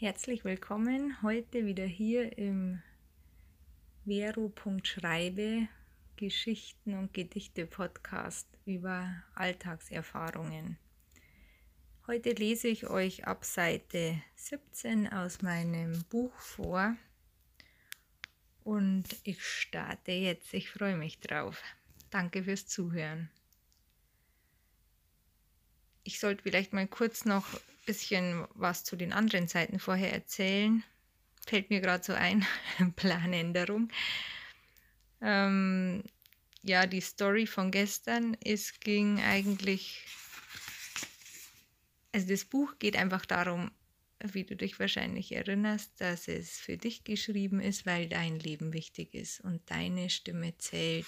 Herzlich willkommen heute wieder hier im Vero.schreibe Geschichten und Gedichte Podcast über Alltagserfahrungen. Heute lese ich euch ab Seite 17 aus meinem Buch vor und ich starte jetzt. Ich freue mich drauf. Danke fürs Zuhören. Ich sollte vielleicht mal kurz noch ein bisschen was zu den anderen Seiten vorher erzählen. Fällt mir gerade so ein, Planänderung. Ähm, ja, die Story von gestern, es ging eigentlich, also das Buch geht einfach darum, wie du dich wahrscheinlich erinnerst, dass es für dich geschrieben ist, weil dein Leben wichtig ist und deine Stimme zählt.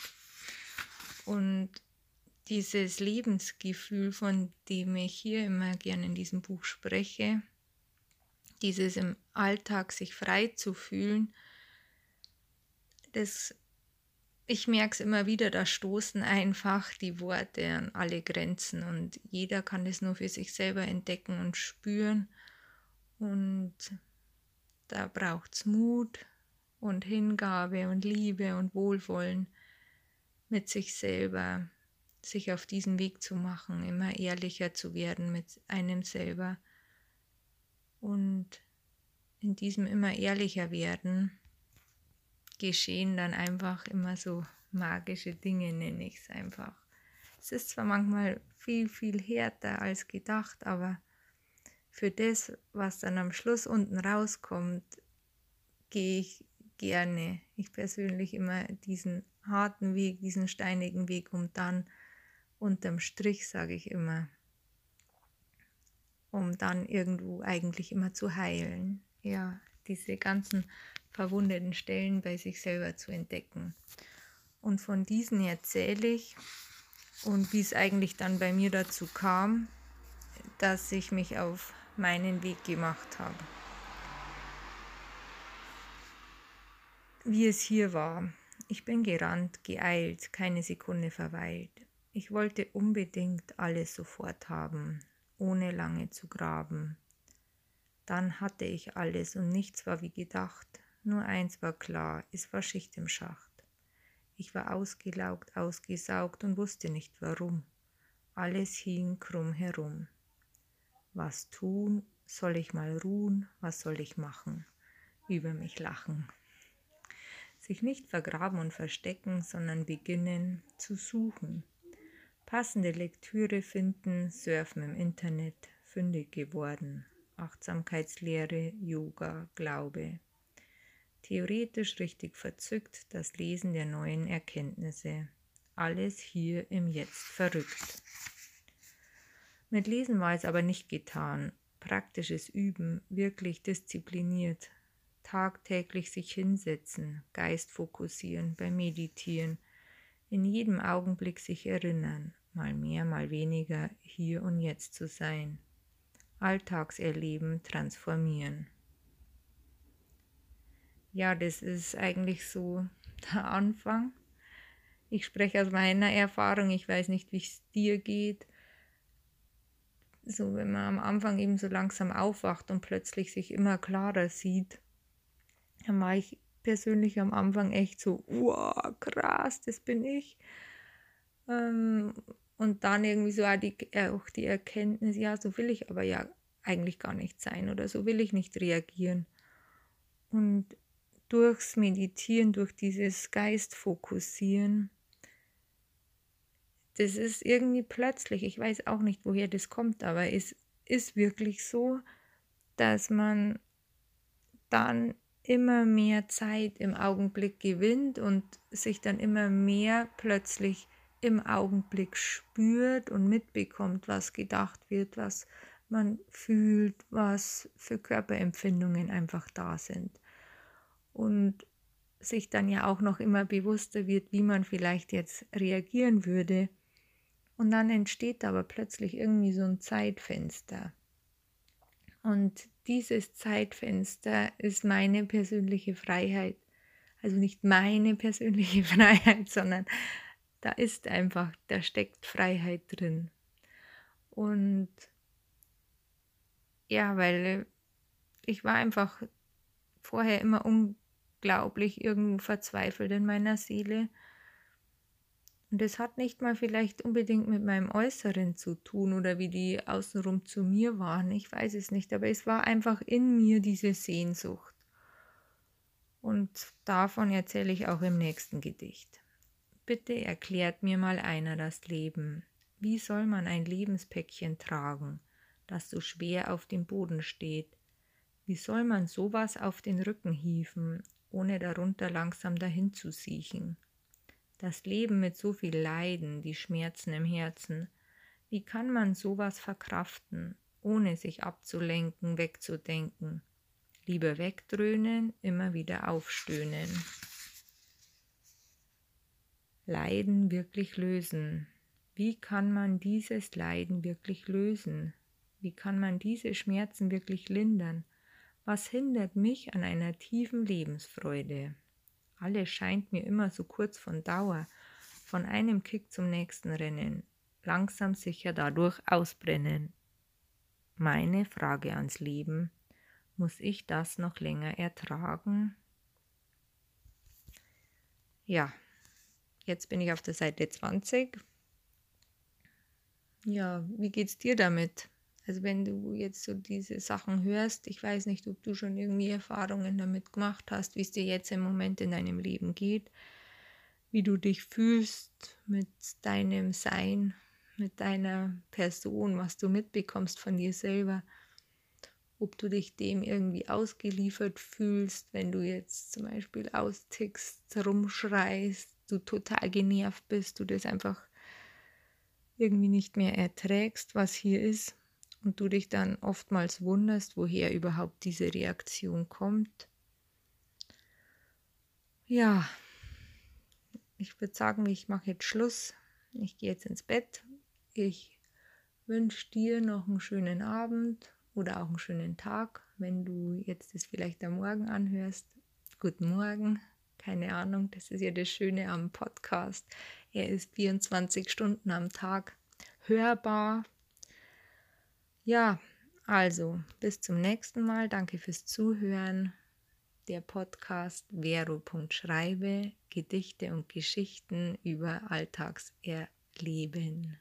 Und dieses Lebensgefühl, von dem ich hier immer gerne in diesem Buch spreche, dieses im Alltag sich frei zu fühlen, das, ich merke es immer wieder, da stoßen einfach die Worte an alle Grenzen und jeder kann das nur für sich selber entdecken und spüren und da braucht es Mut und Hingabe und Liebe und Wohlwollen mit sich selber sich auf diesen Weg zu machen, immer ehrlicher zu werden mit einem selber. Und in diesem immer ehrlicher werden geschehen dann einfach immer so magische Dinge, nenne ich es einfach. Es ist zwar manchmal viel, viel härter als gedacht, aber für das, was dann am Schluss unten rauskommt, gehe ich gerne, ich persönlich immer diesen harten Weg, diesen steinigen Weg, um dann unterm Strich, sage ich immer, um dann irgendwo eigentlich immer zu heilen. Ja, diese ganzen verwundeten Stellen bei sich selber zu entdecken. Und von diesen erzähle ich und wie es eigentlich dann bei mir dazu kam, dass ich mich auf meinen Weg gemacht habe. Wie es hier war. Ich bin gerannt, geeilt, keine Sekunde verweilt. Ich wollte unbedingt alles sofort haben, ohne lange zu graben. Dann hatte ich alles und nichts war wie gedacht. Nur eins war klar, es war Schicht im Schacht. Ich war ausgelaugt, ausgesaugt und wusste nicht warum. Alles hing krumm herum. Was tun? Soll ich mal ruhen? Was soll ich machen? Über mich lachen. Sich nicht vergraben und verstecken, sondern beginnen zu suchen Passende Lektüre finden, surfen im Internet, fündig geworden. Achtsamkeitslehre, Yoga, Glaube. Theoretisch richtig verzückt das Lesen der neuen Erkenntnisse. Alles hier im Jetzt verrückt. Mit Lesen war es aber nicht getan. Praktisches Üben, wirklich diszipliniert, tagtäglich sich hinsetzen, Geist fokussieren, beim Meditieren, in jedem Augenblick sich erinnern, mal mehr, mal weniger hier und jetzt zu sein. Alltagserleben transformieren. Ja, das ist eigentlich so der Anfang. Ich spreche aus meiner Erfahrung, ich weiß nicht, wie es dir geht. So, wenn man am Anfang eben so langsam aufwacht und plötzlich sich immer klarer sieht, dann war ich persönlich am Anfang echt so, wow, krass, das bin ich. Ähm, und dann irgendwie so auch die, auch die Erkenntnis, ja, so will ich aber ja eigentlich gar nicht sein oder so will ich nicht reagieren. Und durchs Meditieren, durch dieses Geistfokussieren, das ist irgendwie plötzlich, ich weiß auch nicht, woher das kommt, aber es ist wirklich so, dass man dann immer mehr Zeit im Augenblick gewinnt und sich dann immer mehr plötzlich im Augenblick spürt und mitbekommt, was gedacht wird, was man fühlt, was für Körperempfindungen einfach da sind. Und sich dann ja auch noch immer bewusster wird, wie man vielleicht jetzt reagieren würde. Und dann entsteht aber plötzlich irgendwie so ein Zeitfenster. Und dieses Zeitfenster ist meine persönliche Freiheit. Also nicht meine persönliche Freiheit, sondern da ist einfach, da steckt Freiheit drin. Und ja, weil ich war einfach vorher immer unglaublich irgendwo verzweifelt in meiner Seele. Und es hat nicht mal vielleicht unbedingt mit meinem Äußeren zu tun oder wie die außenrum zu mir waren. Ich weiß es nicht, aber es war einfach in mir diese Sehnsucht. Und davon erzähle ich auch im nächsten Gedicht. Bitte erklärt mir mal einer das Leben. Wie soll man ein Lebenspäckchen tragen, das so schwer auf dem Boden steht? Wie soll man sowas auf den Rücken hieven, ohne darunter langsam dahin zu siechen? Das Leben mit so viel Leiden, die Schmerzen im Herzen. Wie kann man sowas verkraften, ohne sich abzulenken, wegzudenken? Lieber wegdröhnen, immer wieder aufstöhnen. Leiden wirklich lösen. Wie kann man dieses Leiden wirklich lösen? Wie kann man diese Schmerzen wirklich lindern? Was hindert mich an einer tiefen Lebensfreude? Alles scheint mir immer so kurz von Dauer, von einem Kick zum nächsten rennen, langsam sicher dadurch ausbrennen. Meine Frage ans Leben, muss ich das noch länger ertragen? Ja, jetzt bin ich auf der Seite 20. Ja, wie geht's dir damit? Also wenn du jetzt so diese Sachen hörst, ich weiß nicht, ob du schon irgendwie Erfahrungen damit gemacht hast, wie es dir jetzt im Moment in deinem Leben geht, wie du dich fühlst mit deinem Sein, mit deiner Person, was du mitbekommst von dir selber, ob du dich dem irgendwie ausgeliefert fühlst, wenn du jetzt zum Beispiel austickst, rumschreist, du total genervt bist, du das einfach irgendwie nicht mehr erträgst, was hier ist und du dich dann oftmals wunderst, woher überhaupt diese Reaktion kommt. Ja, ich würde sagen, ich mache jetzt Schluss. Ich gehe jetzt ins Bett. Ich wünsche dir noch einen schönen Abend oder auch einen schönen Tag, wenn du jetzt das vielleicht am Morgen anhörst. Guten Morgen, keine Ahnung, das ist ja das Schöne am Podcast. Er ist 24 Stunden am Tag hörbar, ja, also bis zum nächsten Mal. Danke fürs Zuhören. Der Podcast Vero.schreibe Gedichte und Geschichten über Alltagserleben.